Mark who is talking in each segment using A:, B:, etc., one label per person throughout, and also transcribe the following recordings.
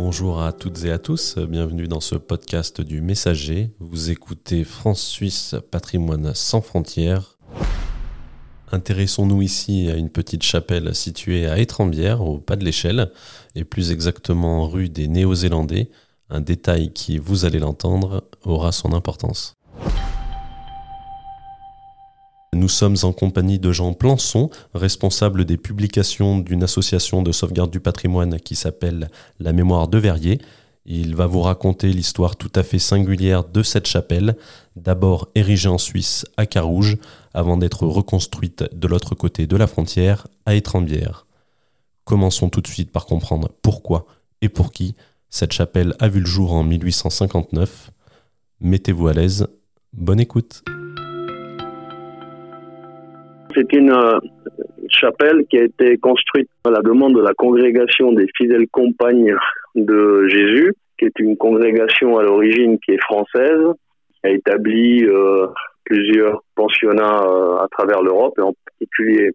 A: Bonjour à toutes et à tous, bienvenue dans ce podcast du Messager. Vous écoutez France-Suisse Patrimoine sans frontières. Intéressons-nous ici à une petite chapelle située à Étrembières, au pas de l'échelle, et plus exactement rue des Néo-Zélandais. Un détail qui, vous allez l'entendre, aura son importance. Nous sommes en compagnie de Jean Plançon, responsable des publications d'une association de sauvegarde du patrimoine qui s'appelle La Mémoire de Verrier. Il va vous raconter l'histoire tout à fait singulière de cette chapelle, d'abord érigée en Suisse à Carouge, avant d'être reconstruite de l'autre côté de la frontière à Étrembières. Commençons tout de suite par comprendre pourquoi et pour qui cette chapelle a vu le jour en 1859. Mettez-vous à l'aise, bonne écoute.
B: C'est une euh, chapelle qui a été construite à la demande de la congrégation des fidèles compagnes de Jésus, qui est une congrégation à l'origine qui est française, qui a établi euh, plusieurs pensionnats euh, à travers l'Europe et en particulier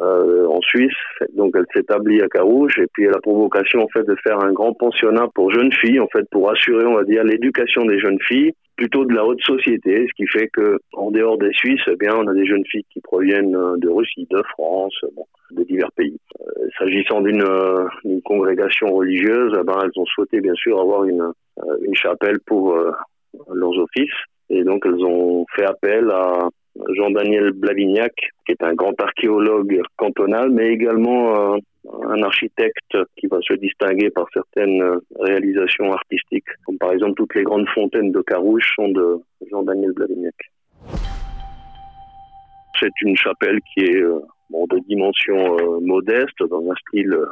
B: en Suisse. Donc elle s'établit à Carouge et puis elle a pour en fait de faire un grand pensionnat pour jeunes filles, en fait pour assurer on va dire l'éducation des jeunes filles plutôt de la haute société, ce qui fait que en dehors des Suisses, eh bien, on a des jeunes filles qui proviennent euh, de Russie, de France, bon, de divers pays. Euh, S'agissant d'une euh, congrégation religieuse, eh ben, elles ont souhaité bien sûr avoir une, euh, une chapelle pour leurs offices, et donc elles ont fait appel à Jean-Daniel Blavignac, qui est un grand archéologue cantonal, mais également un architecte qui va se distinguer par certaines réalisations artistiques, comme par exemple toutes les grandes fontaines de Carouge sont de Jean-Daniel Blavignac. C'est une chapelle qui est euh, de dimension euh, modeste, dans un style euh,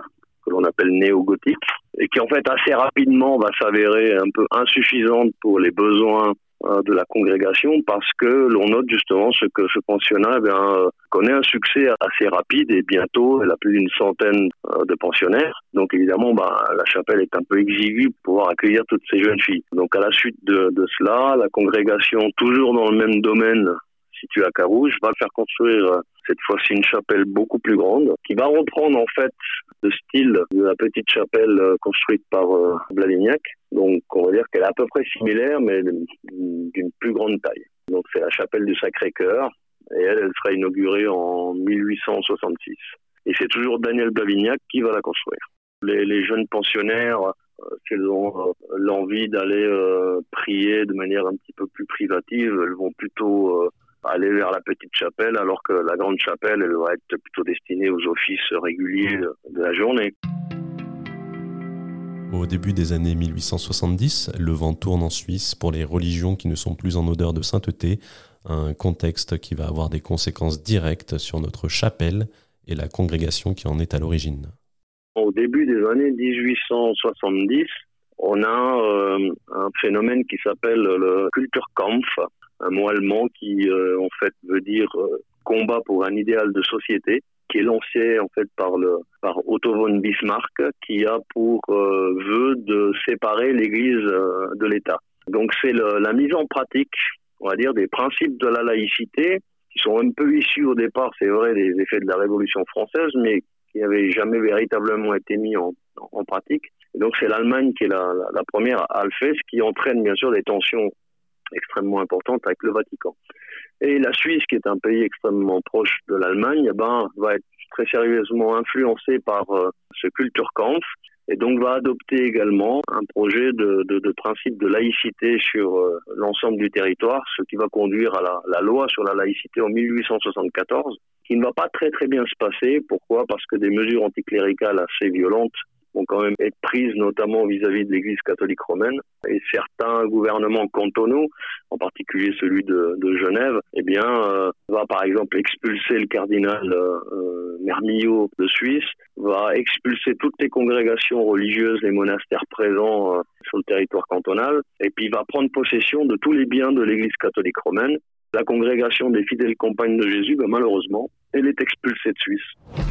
B: que l'on appelle néo-gothique, et qui en fait assez rapidement va s'avérer un peu insuffisante pour les besoins de la congrégation parce que l'on note justement ce que ce pensionnat eh euh, connaît un succès assez rapide et bientôt elle a plus d'une centaine euh, de pensionnaires. Donc évidemment, bah, la chapelle est un peu exiguë pour pouvoir accueillir toutes ces jeunes filles. Donc à la suite de, de cela, la congrégation, toujours dans le même domaine, situé à Carouge, va faire construire euh, cette fois-ci une chapelle beaucoup plus grande, qui va reprendre en fait le style de la petite chapelle construite par Blavignac, donc, on va dire qu'elle est à peu près similaire, mais d'une plus grande taille. Donc, c'est la chapelle du Sacré-Cœur, et elle, elle sera inaugurée en 1866. Et c'est toujours Daniel Blavignac qui va la construire. Les, jeunes pensionnaires, euh, s'ils ont euh, l'envie d'aller euh, prier de manière un petit peu plus privative, elles vont plutôt aller vers la petite chapelle, alors que la grande chapelle, elle va être plutôt destinée aux offices réguliers de la journée.
A: Au début des années 1870, le vent tourne en Suisse pour les religions qui ne sont plus en odeur de sainteté, un contexte qui va avoir des conséquences directes sur notre chapelle et la congrégation qui en est à l'origine.
B: Au début des années 1870, on a euh, un phénomène qui s'appelle le Kulturkampf, un mot allemand qui euh, en fait veut dire euh, combat pour un idéal de société qui est lancé en fait par le par Otto von Bismarck, qui a pour euh, vœu de séparer l'Église euh, de l'État. Donc c'est la mise en pratique, on va dire, des principes de la laïcité qui sont un peu issus au départ, c'est vrai, des effets de la Révolution française, mais qui n'avaient jamais véritablement été mis en, en pratique. Et donc c'est l'Allemagne qui est la, la, la, première à le faire, ce qui entraîne bien sûr des tensions extrêmement importantes avec le Vatican. Et la Suisse, qui est un pays extrêmement proche de l'Allemagne, eh ben, va être très sérieusement influencé par euh, ce Kulturkampf et donc va adopter également un projet de, de, de principe de laïcité sur euh, l'ensemble du territoire, ce qui va conduire à la, la, loi sur la laïcité en 1874, qui ne va pas très très bien se passer. Pourquoi? Parce que des mesures anticléricales assez violentes vont quand même être prises, notamment vis-à-vis de l'Église catholique romaine. Et certains gouvernements cantonaux, en particulier celui de, Genève, eh bien, euh, va par exemple expulser le cardinal euh, euh, Mermillot de Suisse, va expulser toutes les congrégations religieuses, les monastères présents euh, sur le territoire cantonal, et puis va prendre possession de tous les biens de l'Église catholique romaine. La congrégation des fidèles compagnes de Jésus, ben, malheureusement, elle est expulsée de Suisse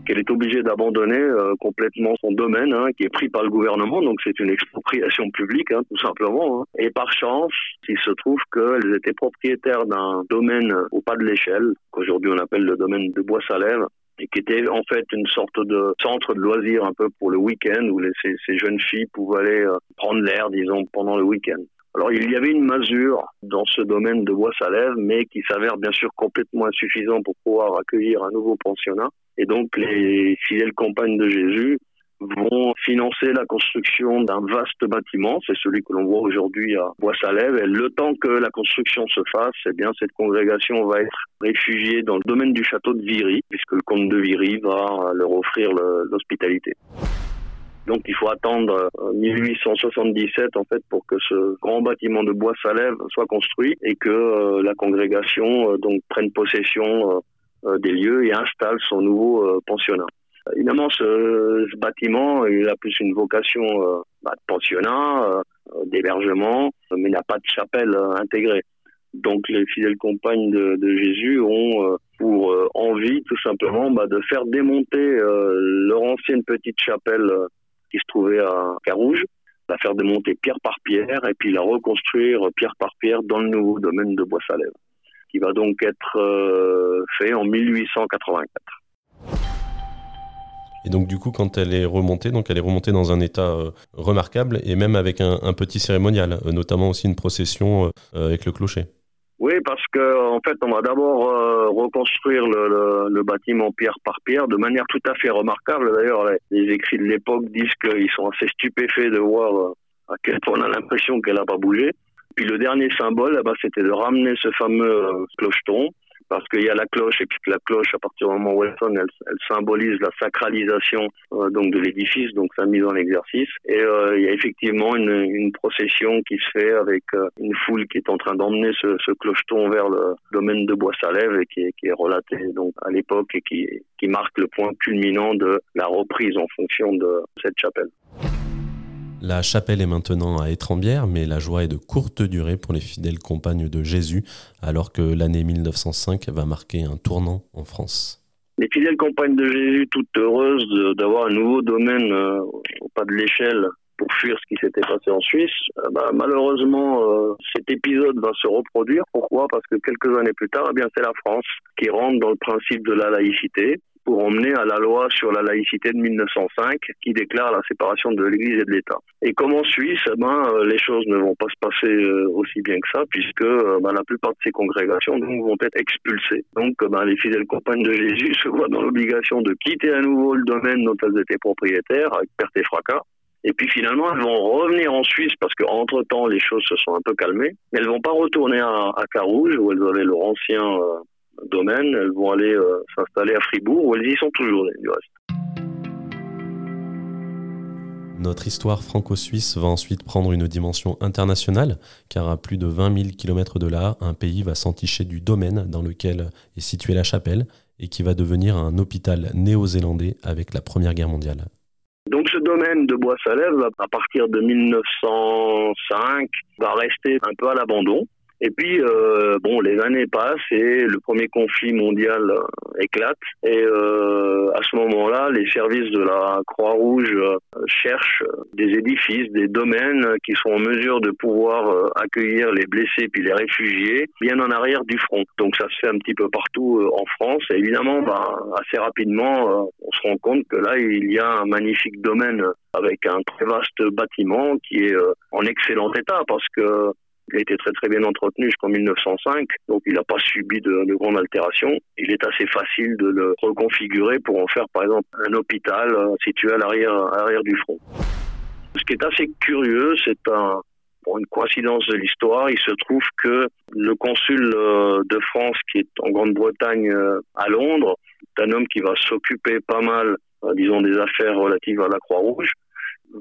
B: qu'elle est obligée d'abandonner euh, complètement son domaine, hein, qui est pris par le gouvernement, donc c'est une expropriation publique, hein, tout simplement. Hein. Et par chance, il se trouve qu'elles étaient propriétaires d'un domaine au pas de l'échelle, qu'aujourd'hui on appelle le domaine de Bois-Salève, et qui était en fait une sorte de centre de loisirs un peu pour le week-end où les, ces, ces, jeunes filles pouvaient aller prendre l'air, disons, pendant le week-end. Alors il y avait une mesure dans ce domaine de Bois-Salève, mais qui s'avère bien sûr complètement insuffisant pour pouvoir accueillir un nouveau pensionnat. Et donc les fidèles compagnes de Jésus vont financer la construction d'un vaste bâtiment, c'est celui que l'on voit aujourd'hui à Bois-Salève. Et le temps que la construction se fasse, eh bien cette congrégation va être réfugiée dans le domaine du château de Viry, puisque le comte de Viry va leur offrir l'hospitalité. Donc il faut attendre 1877 euh, en fait pour que ce grand bâtiment de bois Salève soit construit et que euh, la congrégation euh, donc prenne possession des lieux et installe son nouveau pensionnat. Évidemment, ce, bâtiment, il a plus une vocation bah, de pensionnat, d'hébergement, mais n'a pas de chapelle intégrée. Donc les fidèles compagnes de, de Jésus ont pour envie tout simplement bah, de faire démonter leur ancienne petite chapelle qui se trouvait à Carouge, la faire démonter pierre par pierre et puis la reconstruire pierre par pierre dans le nouveau domaine de Bois-Salève, qui va donc être euh, fait en 1884.
A: Et donc du coup, quand elle est remontée, donc elle est remontée dans un état euh, remarquable et même avec un, petit cérémonial, euh, notamment aussi une procession avec le clocher.
B: Oui, parce que en fait, on va d'abord euh, reconstruire le, bâtiment pierre par pierre de manière tout à fait remarquable. D'ailleurs, les, écrits de l'époque disent qu'ils sont assez stupéfaits de voir euh, à quel point on a l'impression qu'elle n'a pas bougé. Puis le dernier symbole, eh ben, c'était de ramener ce fameux euh, clocheton parce qu'il y a la cloche et puis la cloche à partir du moment où elle sonne, elle, elle symbolise la sacralisation euh, donc de l'édifice, donc sa mise en exercice. Et euh, il y a effectivement une, une, procession qui se fait avec euh, une foule qui est en train d'emmener ce, ce, clocheton vers le domaine de Bois-Salève et qui est, qui est relaté donc à l'époque et qui, qui marque le point culminant de la reprise en fonction de cette chapelle.
A: La chapelle est maintenant à Étrembières, mais la joie est de courte durée pour les fidèles compagnes de Jésus, alors que l'année 1905 va marquer un tournant en France.
B: Les fidèles compagnes de Jésus, toutes heureuses d'avoir un nouveau domaine euh, au pas de l'échelle pour fuir ce qui s'était passé en Suisse. Euh, bah, malheureusement, euh, cet épisode va se reproduire. Pourquoi? Parce que quelques années plus tard, eh c'est la France qui rentre dans le principe de la laïcité pour emmener à la loi sur la laïcité de 1905 qui déclare la séparation de l'Église et de l'État. Et comme en Suisse, eh ben, euh, les choses ne vont pas se passer euh, aussi bien que ça puisque euh, ben, la plupart de ces congrégations donc, vont être expulsées. Donc ben, les fidèles compagnes de Jésus se voient dans l'obligation de quitter à nouveau le domaine dont elles étaient propriétaires avec perte et fracas. Et puis finalement, elles vont revenir en Suisse parce qu'entre temps, les choses se sont un peu calmées. Mais elles vont pas retourner à, à Carouge où elles avaient leur ancien domaine. Elles vont aller euh, s'installer à Fribourg où elles y sont toujours du reste.
A: Notre histoire franco-suisse va ensuite prendre une dimension internationale, car à plus de 20 000 km de là, un pays va s'enticher du domaine dans lequel est située la chapelle et qui va devenir un hôpital néo-zélandais avec la Première Guerre mondiale.
B: Donc ce domaine de Bois-Salève, à partir de 1905, va rester un peu à l'abandon. Et puis, euh, bon, les années passent et le premier conflit mondial euh, éclate. Et euh, à ce moment-là, les services de la Croix-Rouge euh, cherchent des édifices, des domaines qui sont en mesure de pouvoir euh, accueillir les blessés puis les réfugiés bien en arrière du front. Donc ça se fait un petit peu partout en France. Et évidemment, bah, assez rapidement, on se rend compte que là, il y a un magnifique domaine avec un très vaste bâtiment qui est en excellent état parce que il a été très très bien entretenu jusqu'en 1905, donc il n'a pas subi de, de grandes altérations. Il est assez facile de le reconfigurer pour en faire par exemple un hôpital euh, situé à l'arrière à l'arrière du front. Ce qui est assez curieux, c'est un pour une coïncidence de l'histoire, il se trouve que le consul euh, de France qui est en Grande-Bretagne euh, à Londres, est un homme qui va s'occuper pas mal, disons, des affaires relatives à la Croix-Rouge,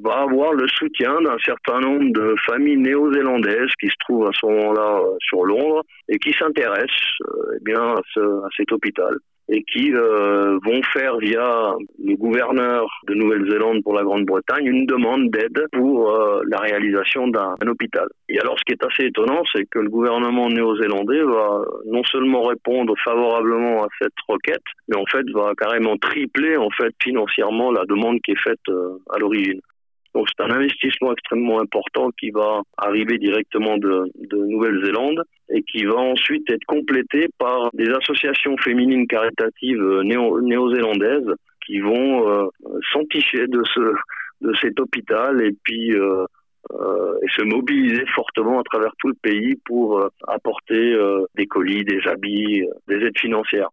B: va avoir le soutien d'un certain nombre de familles néo-zélandaises qui se trouvent à ce moment-là euh, sur Londres et qui s'intéressent euh, eh bien à, ce, à, cet hôpital et qui euh, vont faire via le gouverneur de Nouvelle-Zélande pour la Grande-Bretagne une demande d'aide pour la réalisation d'un hôpital. Et alors ce qui est assez étonnant, c'est que le gouvernement néo-zélandais va non seulement répondre favorablement à cette requête, mais en fait va carrément tripler en fait financièrement la demande qui est faite à l'origine. Donc c'est un investissement extrêmement important qui va arriver directement de, de Nouvelle-Zélande et qui va ensuite être complété par des associations féminines caritatives néo-zélandaises qui vont euh, s'enticher de ce de cet hôpital et puis euh, euh, et se mobiliser fortement à travers tout le pays pour euh, apporter euh, des colis, des habits, des aides financières.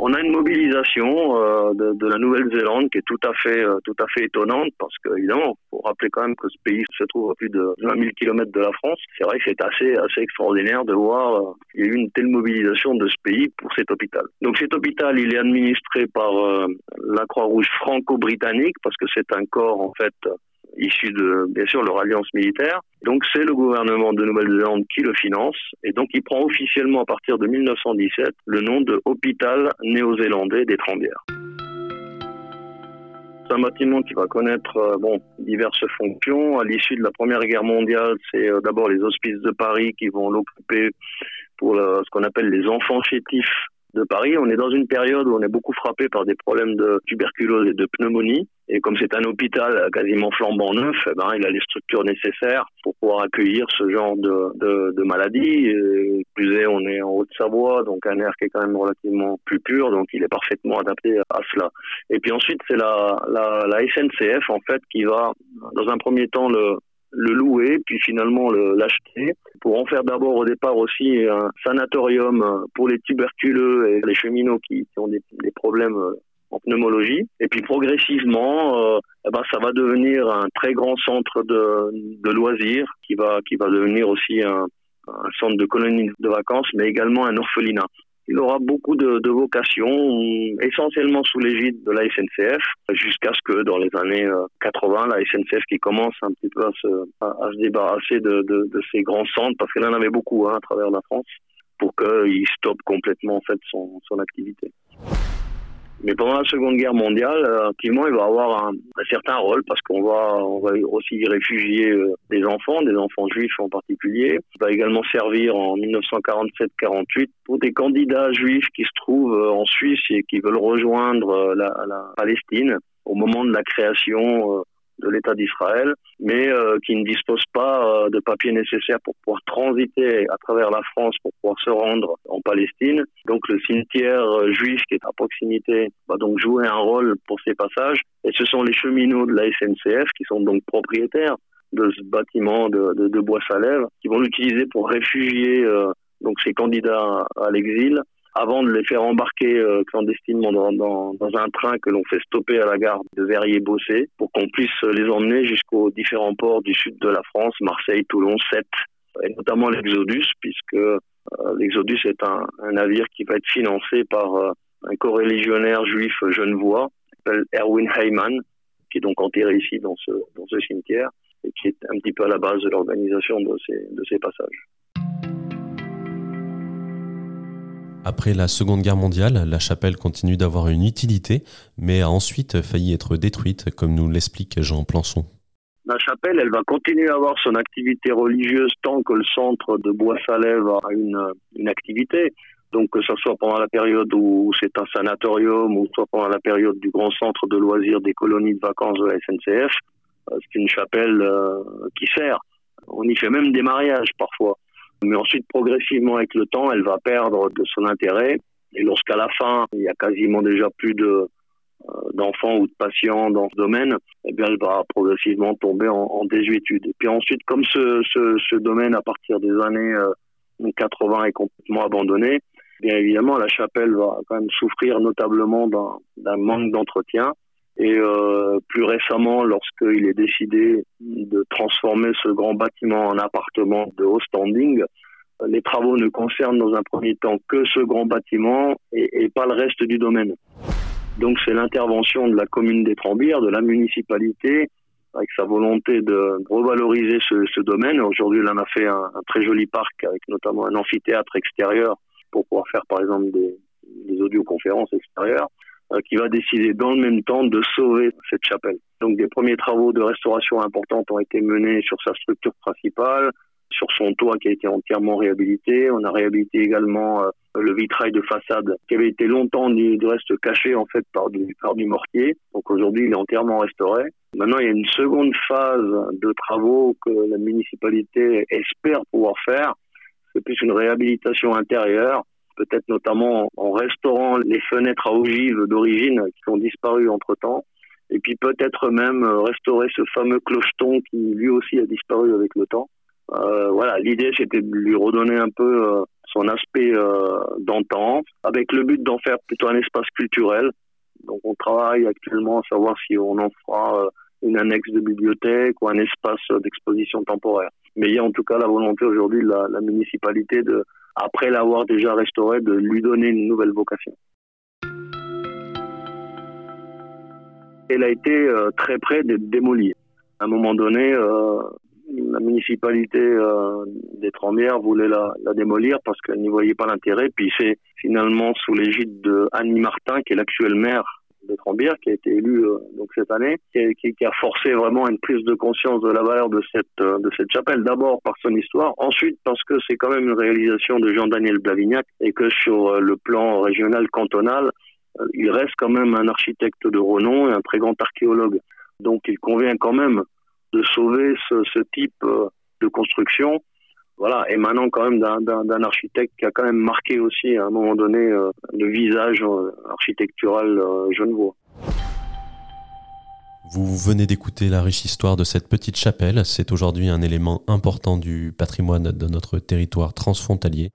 B: On a une mobilisation de, de, la Nouvelle-Zélande qui est tout à fait tout à fait étonnante parce qu'évidemment, faut rappeler quand même que ce pays se trouve à plus de 20 000 km de la France. C'est vrai que c'est assez assez extraordinaire de voir qu'il y a eu une telle mobilisation de ce pays pour cet hôpital. Donc cet hôpital, il est administré par la Croix-Rouge franco-britannique parce que c'est un corps en fait issu de, bien sûr, leur alliance militaire. Donc c'est le gouvernement de Nouvelle-Zélande qui le finance et donc il prend officiellement à partir de 1917 le nom de Hôpital néo-zélandais des. C'est un bâtiment qui va connaître euh, bon, diverses fonctions. À l'issue de la Première Guerre mondiale, c'est euh, d'abord les hospices de Paris qui vont l'occuper pour ce qu'on appelle les enfants chétifs de Paris. On est dans une période où on est beaucoup frappé par des problèmes de tuberculose et de pneumonie. Et comme c'est un hôpital quasiment flambant neuf, eh ben, il a les structures nécessaires pour pouvoir accueillir ce genre de, de, de maladie. Et plus est, on est en Haute-Savoie, donc un air qui est quand même relativement plus pur, donc il est parfaitement adapté à cela. Et puis ensuite, c'est la, la, la SNCF, en fait, qui va, dans un premier temps, le, le louer, puis finalement l'acheter, pour en faire d'abord au départ aussi un sanatorium pour les tuberculeux et les cheminots qui, ont des, des, problèmes euh, en pneumologie. Et puis progressivement, euh, eh ben, ça va devenir un très grand centre de, de loisirs qui va, qui va devenir aussi un, un centre de colonie de vacances, mais également un orphelinat il aura beaucoup de, vocations, essentiellement sous l'égide de la SNCF, jusqu'à ce que dans les années 80, euh, la SNCF qui commence un petit peu à se, débarrasser de, de, ces grands centres, parce qu'elle en avait beaucoup hein, à travers la France, pour qu'il stoppe complètement en fait son activité. Mais pendant la Seconde Guerre mondiale, euh, activement, il va avoir un, un certain rôle parce qu'on va, on va aussi y réfugier euh, des enfants, des enfants juifs en particulier. Il va également servir en 1947-48 pour des candidats juifs qui se trouvent euh, en Suisse et qui veulent rejoindre la, la Palestine au moment de la création de l'État d'Israël, mais euh, qui ne dispose pas euh, de papiers nécessaires pour pouvoir transiter à travers la France pour pouvoir se rendre en Palestine. Donc le cimetière euh, juif qui est à proximité va donc jouer un rôle pour ces passages. Et ce sont les cheminots de la SNCF qui sont donc propriétaires de ce bâtiment de, de, de Bois-Salève qui vont l'utiliser pour réfugier donc ces candidats à l'exil avant de les faire embarquer euh, clandestinement dans, un train que l'on fait stopper à la gare de Verrier-Bossé pour qu'on puisse les emmener jusqu'aux différents ports du sud de la France, Marseille, Toulon, Sète, et notamment l'Exodus, puisque euh, l'Exodus est un, navire qui va être financé par euh, un coreligionnaire juif genevois, s'appelle Erwin Heyman, qui est donc enterré ici dans ce, dans ce cimetière, et qui est un petit peu à la base de l'organisation de ces, de ces passages.
A: Après la Seconde Guerre mondiale, la chapelle continue d'avoir une utilité, mais a ensuite failli être détruite, comme nous l'explique Jean Plançon.
B: La chapelle, elle va continuer à avoir son activité religieuse tant que le centre de Bois-Salève a une, une activité. Donc que ce soit pendant la période où c'est un sanatorium ou soit pendant la période du grand centre de loisirs des colonies de vacances de la SNCF, euh, c'est une chapelle euh, qui sert. On y fait même des mariages parfois. Mais ensuite, progressivement, avec le temps, elle va perdre de son intérêt. Et lorsqu'à la fin, il y a quasiment déjà plus de euh, d'enfants ou de patients dans ce domaine, eh bien, elle va progressivement tomber en, en désuétude. Et puis ensuite, comme ce, ce, ce, domaine, à partir des années euh, 80, est complètement abandonné, bien évidemment, la chapelle va quand même souffrir notablement d'un manque d'entretien. Et euh, plus récemment, lorsqu'il est décidé de transformer ce grand bâtiment en appartement de haut standing, les travaux ne concernent dans un premier temps que ce grand bâtiment et, pas le reste du domaine. Donc c'est l'intervention de la commune des Trembières, de la municipalité, avec sa volonté de revaloriser ce, ce domaine. Aujourd'hui, elle en a fait un, un, très joli parc avec notamment un amphithéâtre extérieur pour pouvoir faire par exemple des, des audioconférences extérieures. Euh, qui va décider dans le même temps de sauver cette chapelle. Donc des premiers travaux de restauration importants ont été menés sur sa structure principale, sur son toit qui a été entièrement réhabilité. On a réhabilité également euh, le vitrail de façade qui avait été longtemps du, reste caché en fait par du, par du mortier. Donc aujourd'hui, il est entièrement restauré. Maintenant, il y a une seconde phase de travaux que la municipalité espère pouvoir faire. C'est plus une réhabilitation intérieure, peut-être notamment en restaurant les fenêtres à ogives d'origine qui ont disparu entre-temps et puis peut-être même restaurer ce fameux clocheton qui lui aussi a disparu avec le temps. Euh, voilà, l'idée c'était de lui redonner un peu euh, son aspect euh, d'antan, avec le but d'en faire plutôt un espace culturel. Donc on travaille actuellement à savoir si on en fera euh, une annexe de bibliothèque ou un espace d'exposition temporaire. Mais il y a en tout cas la volonté aujourd'hui de la, la municipalité de, après l'avoir déjà restauré, de lui donner une nouvelle vocation. Elle a été euh, très près d'être démolie. À un moment donné, euh, la municipalité euh, des Trembières voulait la, la démolir parce qu'elle n'y voyait pas l'intérêt. Puis c'est finalement sous l'égide de Annie Martin, qui est l'actuelle maire Trembières, qui a été élue euh, donc cette année, qui, a forcé vraiment une prise de conscience de la valeur de cette euh, de cette chapelle. D'abord par son histoire, ensuite parce que c'est quand même une réalisation de Jean-Daniel Blavignac et que sur euh, le plan régional cantonal, il reste quand même un architecte de renom et un très grand archéologue. Donc il convient quand même de sauver ce, ce type de construction voilà, émanant quand même d'un architecte qui a quand même marqué aussi à un moment donné euh, le visage euh, architectural euh, genevois.
A: Vous venez d'écouter la riche histoire de cette petite chapelle. C'est aujourd'hui un élément important du patrimoine de notre territoire transfrontalier.